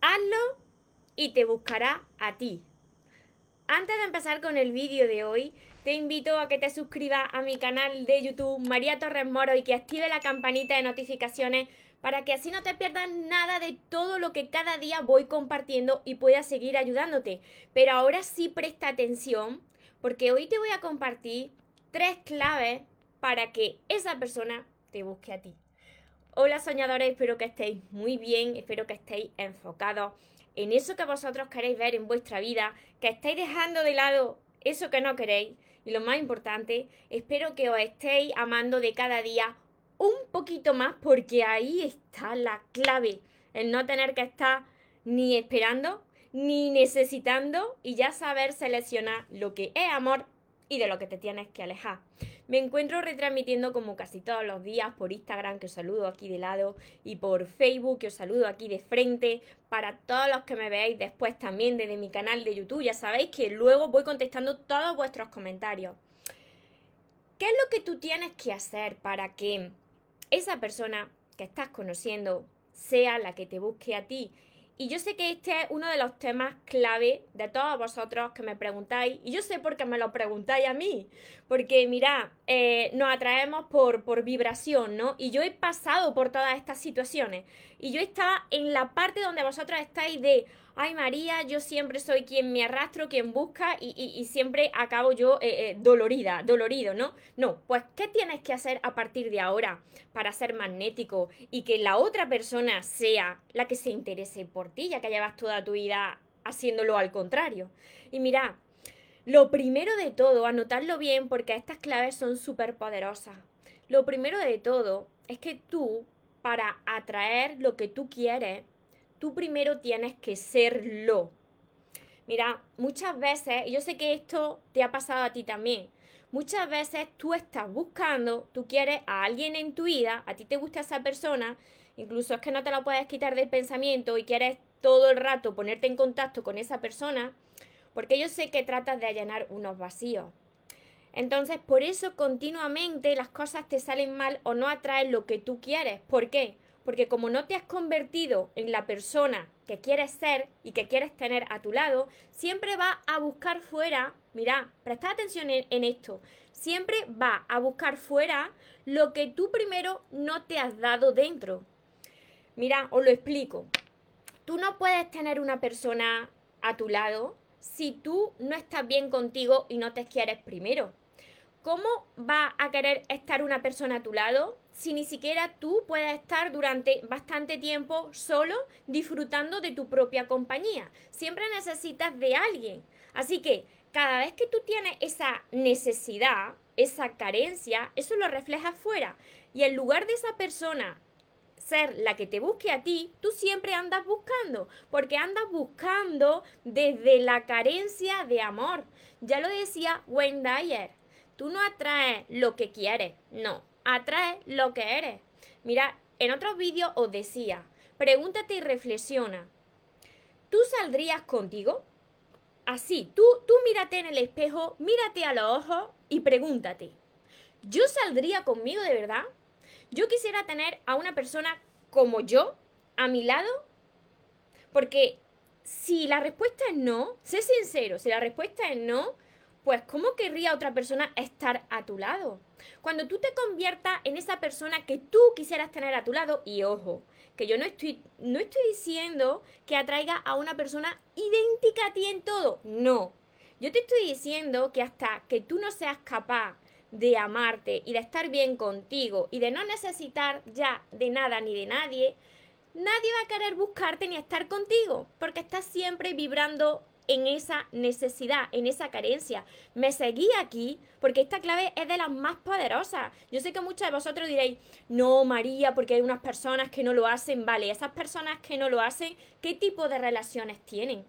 hazlo y te buscará a ti. Antes de empezar con el vídeo de hoy, te invito a que te suscribas a mi canal de YouTube María Torres Moro y que active la campanita de notificaciones para que así no te pierdas nada de todo lo que cada día voy compartiendo y pueda seguir ayudándote. Pero ahora sí presta atención porque hoy te voy a compartir tres claves para que esa persona te busque a ti. Hola soñadores, espero que estéis muy bien, espero que estéis enfocados en eso que vosotros queréis ver en vuestra vida, que estéis dejando de lado eso que no queréis y lo más importante, espero que os estéis amando de cada día un poquito más porque ahí está la clave, el no tener que estar ni esperando ni necesitando y ya saber seleccionar lo que es amor y de lo que te tienes que alejar. Me encuentro retransmitiendo como casi todos los días por Instagram, que os saludo aquí de lado, y por Facebook, que os saludo aquí de frente, para todos los que me veáis después también desde mi canal de YouTube. Ya sabéis que luego voy contestando todos vuestros comentarios. ¿Qué es lo que tú tienes que hacer para que esa persona que estás conociendo sea la que te busque a ti y yo sé que este es uno de los temas clave de todos vosotros que me preguntáis. Y yo sé por qué me lo preguntáis a mí. Porque, mira, eh, nos atraemos por, por vibración, ¿no? Y yo he pasado por todas estas situaciones. Y yo estaba en la parte donde vosotros estáis de, ay María, yo siempre soy quien me arrastro, quien busca y, siempre acabo yo eh, eh, dolorida, dolorido, ¿no? No, pues ¿qué tienes que hacer a partir de ahora para ser magnético y que la otra persona sea la que se interese por ti, ya que llevas toda tu vida haciéndolo al contrario? Y mira, lo primero de todo, anotarlo bien porque estas claves son súper poderosas. Lo primero de todo es que tú, para atraer lo que tú quieres, tú primero tienes que serlo. Mira, muchas veces, y yo sé que esto te ha pasado a ti también, muchas veces tú estás buscando, tú quieres a alguien en tu vida, a ti te gusta esa persona, incluso es que no te la puedes quitar del pensamiento y quieres todo el rato ponerte en contacto con esa persona, porque yo sé que tratas de allanar unos vacíos. Entonces, por eso continuamente las cosas te salen mal o no atraen lo que tú quieres. ¿Por qué? Porque como no te has convertido en la persona que quieres ser y que quieres tener a tu lado, siempre va a buscar fuera, mira, presta atención en, esto, siempre va a buscar fuera lo que tú primero no te has dado dentro. Mira, os lo explico. Tú no puedes tener una persona a tu lado si tú no estás bien contigo y no te quieres primero. ¿Cómo va a querer estar una persona a tu lado si ni siquiera tú puedes estar durante bastante tiempo solo disfrutando de tu propia compañía? Siempre necesitas de alguien. Así que cada vez que tú tienes esa necesidad, esa carencia, eso lo reflejas fuera. Y en lugar de esa persona ser la que te busque a ti, tú siempre andas buscando, porque andas buscando desde la carencia de amor. Ya lo decía Wayne Dyer, Tú no atraes lo que quieres, no, atraes lo que eres. Mira, en otros vídeos os decía, pregúntate y reflexiona. ¿Tú saldrías contigo? Así, tú, tú mírate en el espejo, mírate a los ojos y pregúntate, ¿yo saldría conmigo de verdad? ¿Yo quisiera tener a una persona como yo a mi lado? Porque si la respuesta es no, sé sincero, si la respuesta es no, pues ¿cómo querría otra persona estar a tu lado? Cuando tú te conviertas en esa persona que tú quisieras tener a tu lado, y ojo, que yo no estoy, no estoy diciendo que atraiga a una persona idéntica a ti en todo, no. Yo te estoy diciendo que hasta que tú no seas capaz de amarte y de estar bien contigo y de no necesitar ya de nada ni de nadie, nadie va a querer buscarte ni estar contigo, porque estás siempre vibrando en esa necesidad, en esa carencia. Me seguí aquí porque esta clave es de las más poderosas. Yo sé que muchos de vosotros diréis, no, María, porque hay unas personas que no lo hacen. Vale, esas personas que no lo hacen, ¿qué tipo de relaciones tienen?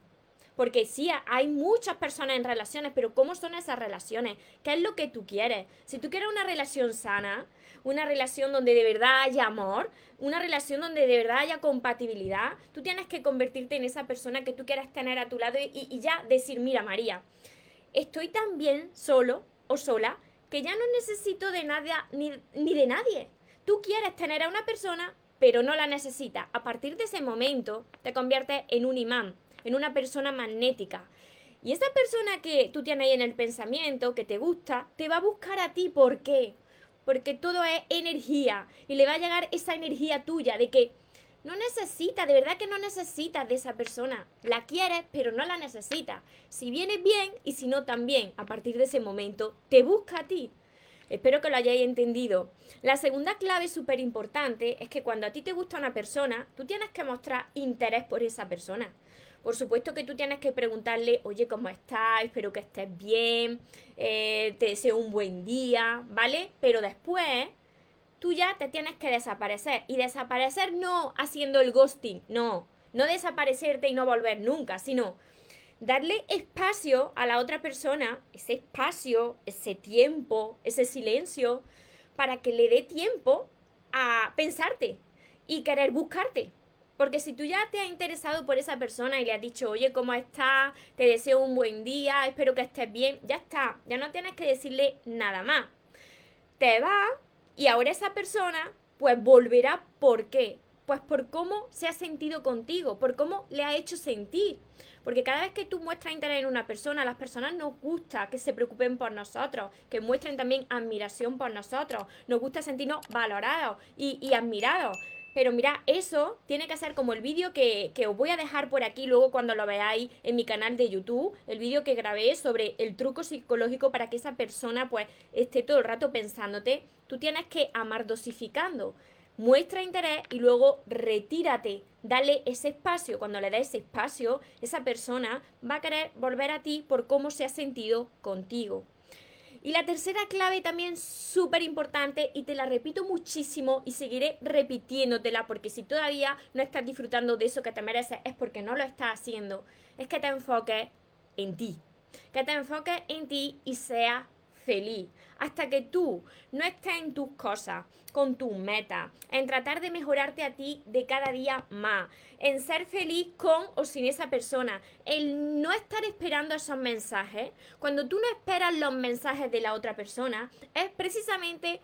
Porque sí, hay muchas personas en relaciones, pero ¿cómo son esas relaciones? ¿Qué es lo que tú quieres? Si tú quieres una relación sana, una relación donde de verdad haya amor, una relación donde de verdad haya compatibilidad, tú tienes que convertirte en esa persona que tú quieras tener a tu lado y, ya decir, mira María, estoy tan bien solo o sola que ya no necesito de nada ni, ni de nadie. Tú quieres tener a una persona pero no la necesitas. A partir de ese momento te conviertes en un imán, en una persona magnética. Y esa persona que tú tienes ahí en el pensamiento, que te gusta, te va a buscar a ti. ¿Por qué? Porque todo es energía y le va a llegar esa energía tuya de que no necesitas, de verdad que no necesitas de esa persona. La quieres, pero no la necesitas. Si viene bien y si no también, a partir de ese momento, te busca a ti. Espero que lo hayáis entendido. La segunda clave súper importante es que cuando a ti te gusta una persona, tú tienes que mostrar interés por esa persona. Por supuesto que tú tienes que preguntarle, oye, ¿cómo estás? Espero que estés bien, eh, te deseo un buen día, ¿vale? Pero después tú ya te tienes que desaparecer. Y desaparecer no haciendo el ghosting, no. No desaparecerte y no volver nunca, sino darle espacio a la otra persona, ese espacio, ese tiempo, ese silencio, para que le dé tiempo a pensarte y querer buscarte. Porque si tú ya te has interesado por esa persona y le has dicho, oye, ¿cómo estás? Te deseo un buen día, espero que estés bien, ya está, ya no tienes que decirle nada más. Te va y ahora esa persona pues volverá, ¿por qué? Pues por cómo se ha sentido contigo, por cómo le ha hecho sentir. Porque cada vez que tú muestras interés en una persona, a las personas nos gusta que se preocupen por nosotros, que muestren también admiración por nosotros. Nos gusta sentirnos valorados y, y admirados. Pero mira, eso tiene que ser como el vídeo que, que, os voy a dejar por aquí luego cuando lo veáis en mi canal de YouTube, el vídeo que grabé sobre el truco psicológico para que esa persona pues esté todo el rato pensándote. Tú tienes que amar dosificando. Muestra interés y luego retírate, dale ese espacio. Cuando le das ese espacio, esa persona va a querer volver a ti por cómo se ha sentido contigo. Y la tercera clave también súper importante y te la repito muchísimo y seguiré repitiéndotela porque si todavía no estás disfrutando de eso que te mereces es porque no lo estás haciendo. Es que te enfoques en ti. Que te enfoques en ti y seas feliz. Hasta que tú no estés en tus cosas, con tus metas, en tratar de mejorarte a ti de cada día más, en ser feliz con o sin esa persona, el no estar esperando esos mensajes. Cuando tú no esperas los mensajes de la otra persona, es precisamente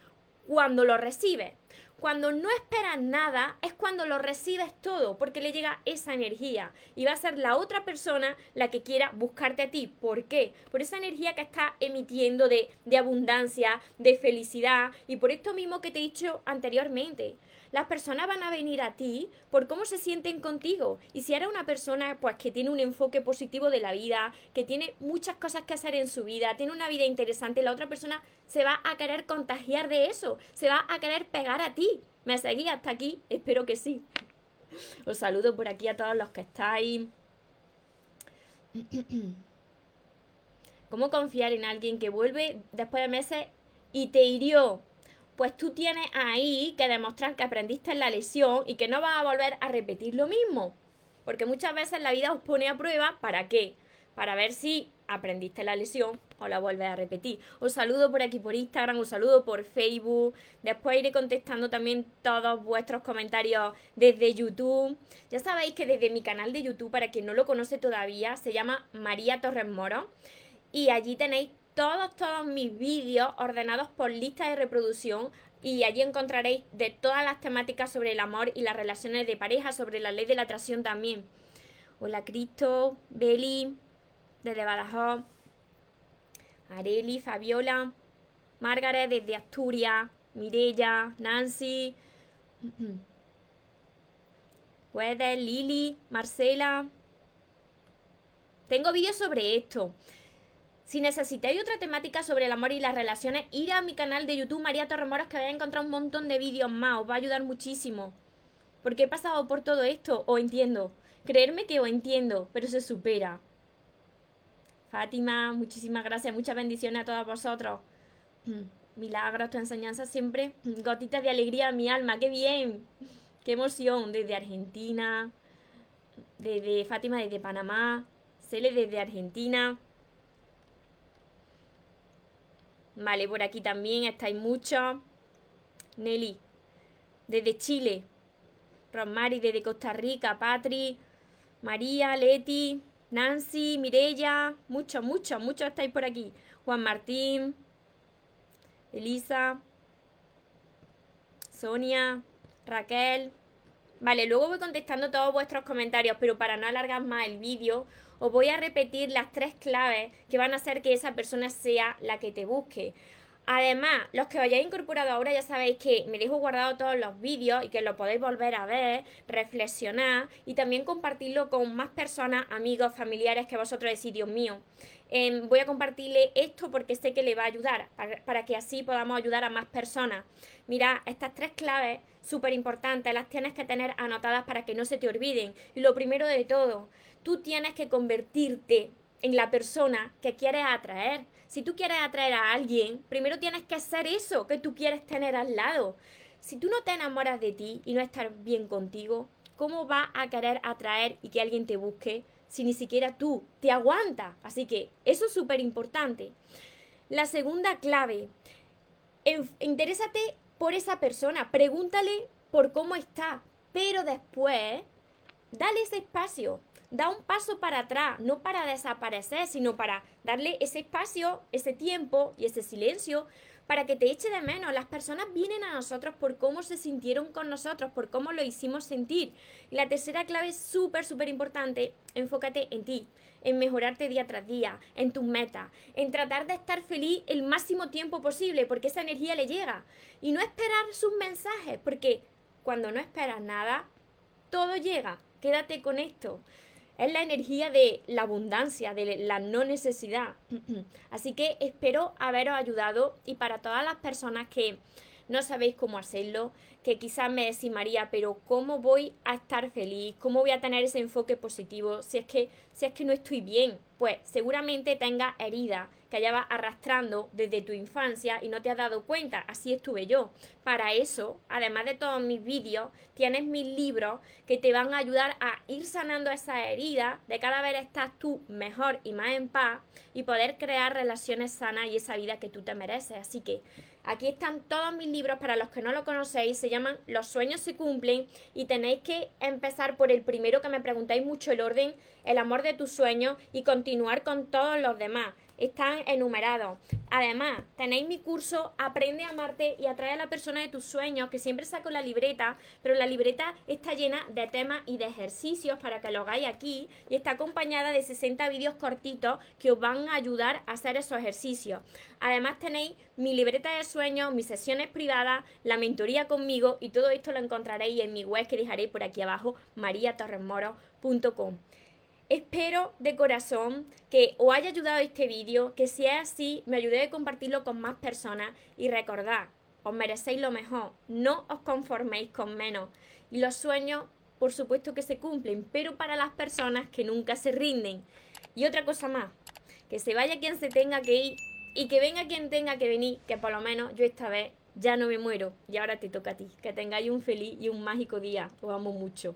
cuando lo recibes. Cuando no esperas nada es cuando lo recibes todo, porque le llega esa energía y va a ser la otra persona la que quiera buscarte a ti. ¿Por qué? Por esa energía que está emitiendo de, de abundancia, de felicidad y por esto mismo que te he dicho anteriormente las personas van a venir a ti por cómo se sienten contigo. Y si eres una persona pues que tiene un enfoque positivo de la vida, que tiene muchas cosas que hacer en su vida, tiene una vida interesante, la otra persona se va a querer contagiar de eso, se va a querer pegar a ti. ¿Me seguís hasta aquí? Espero que sí. Os saludo por aquí a todos los que estáis. ¿Cómo confiar en alguien que vuelve después de meses y te hirió? Pues tú tienes ahí que demostrar que aprendiste en la lesión y que no vas a volver a repetir lo mismo. Porque muchas veces la vida os pone a prueba, ¿para qué? Para ver si aprendiste la lesión o la vuelves a repetir. Os saludo por aquí por Instagram, os saludo por Facebook. Después iré contestando también todos vuestros comentarios desde YouTube. Ya sabéis que desde mi canal de YouTube, para quien no lo conoce todavía, se llama María Torres Moro. Y allí tenéis todos, todos mis vídeos ordenados por lista de reproducción y allí encontraréis de todas las temáticas sobre el amor y las relaciones de pareja, sobre la ley de la atracción también. Hola Cristo, Beli, desde Badajoz, Areli, Fabiola, Margaret desde Asturias, Mirella, Nancy, Weather, Lili, Marcela. Tengo vídeos sobre esto. Si necesitáis otra temática sobre el amor y las relaciones, ir a mi canal de YouTube María Torremoros que vais a encontrar un montón de vídeos más, os va a ayudar muchísimo. Porque he pasado por todo esto, o entiendo. Creerme que os entiendo, pero se supera. Fátima, muchísimas gracias, muchas bendiciones a todos vosotros. Milagros, tu enseñanza siempre, gotitas de alegría a mi alma, qué bien, qué emoción, desde Argentina, desde Fátima, desde Panamá, Cele desde Argentina. Vale, por aquí también estáis muchos. Nelly, desde Chile. Rosmary, desde Costa Rica. Patri, María, Leti, Nancy, Mirella. Muchos, muchos, muchos estáis por aquí. Juan Martín, Elisa, Sonia, Raquel, Vale, luego voy contestando todos vuestros comentarios, pero para no alargar más el vídeo, os voy a repetir las tres claves que van a hacer que esa persona sea la que te busque. Además, los que os hayáis incorporado ahora ya sabéis que me dejo guardado todos los vídeos y que lo podéis volver a ver, reflexionar y también compartirlo con más personas, amigos, familiares que vosotros decís, Dios mío. Voy a compartirle esto porque sé que le va a ayudar, para, que así podamos ayudar a más personas. Mira, estas tres claves súper importantes las tienes que tener anotadas para que no se te olviden. Lo primero de todo, tú tienes que convertirte en la persona que quieres atraer. Si tú quieres atraer a alguien, primero tienes que hacer eso que tú quieres tener al lado. Si tú no te enamoras de ti y no estás bien contigo, ¿cómo vas a querer atraer y que alguien te busque si ni siquiera tú te aguantas? Así que eso es súper importante. La segunda clave, interésate por esa persona, pregúntale por cómo está, pero después dale ese espacio da un paso para atrás, no para desaparecer, sino para darle ese espacio, ese tiempo y ese silencio para que te eche de menos. Las personas vienen a nosotros por cómo se sintieron con nosotros, por cómo lo hicimos sentir. Y la tercera clave es súper, súper importante, enfócate en ti, en mejorarte día tras día, en tus metas, en tratar de estar feliz el máximo tiempo posible, porque esa energía le llega. Y no esperar sus mensajes, porque cuando no esperas nada, todo llega. Quédate con esto. Es la energía de la abundancia, de la no necesidad. Así que espero haberos ayudado y para todas las personas que no sabéis cómo hacerlo, que quizás me decís, María, pero ¿cómo voy a estar feliz? ¿Cómo voy a tener ese enfoque positivo si es que, si es que no estoy bien? Pues seguramente tengas heridas que llevas arrastrando desde tu infancia y no te has dado cuenta. Así estuve yo. Para eso, además de todos mis vídeos, tienes mis libros que te van a ayudar a ir sanando esa herida, de cada vez estás tú mejor y más en paz y poder crear relaciones sanas y esa vida que tú te mereces. Así que aquí están todos mis libros para los que no lo conocéis. Se llaman Los sueños se cumplen y tenéis que empezar por el primero que me preguntáis mucho el orden, el amor de tus sueños y continuar con todos los demás están enumerados. Además, tenéis mi curso Aprende a amarte y atrae a la persona de tus sueños, que siempre saco la libreta, pero la libreta está llena de temas y de ejercicios para que lo hagáis aquí y está acompañada de 60 vídeos cortitos que os van a ayudar a hacer esos ejercicios. Además, tenéis mi libreta de sueños, mis sesiones privadas, la mentoría conmigo y todo esto lo encontraréis en mi web que dejaré por aquí abajo, mariatorresmoro.com. Espero de corazón que os haya ayudado este vídeo, que si es así, me ayudé a compartirlo con más personas y recordad, os merecéis lo mejor, no os conforméis con menos. Y los sueños, por supuesto que se cumplen, pero para las personas que nunca se rinden. Y otra cosa más, que se vaya quien se tenga que ir y que venga quien tenga que venir, que por lo menos yo esta vez ya no me muero y ahora te toca a ti. Que tengáis un feliz y un mágico día. Os amo mucho.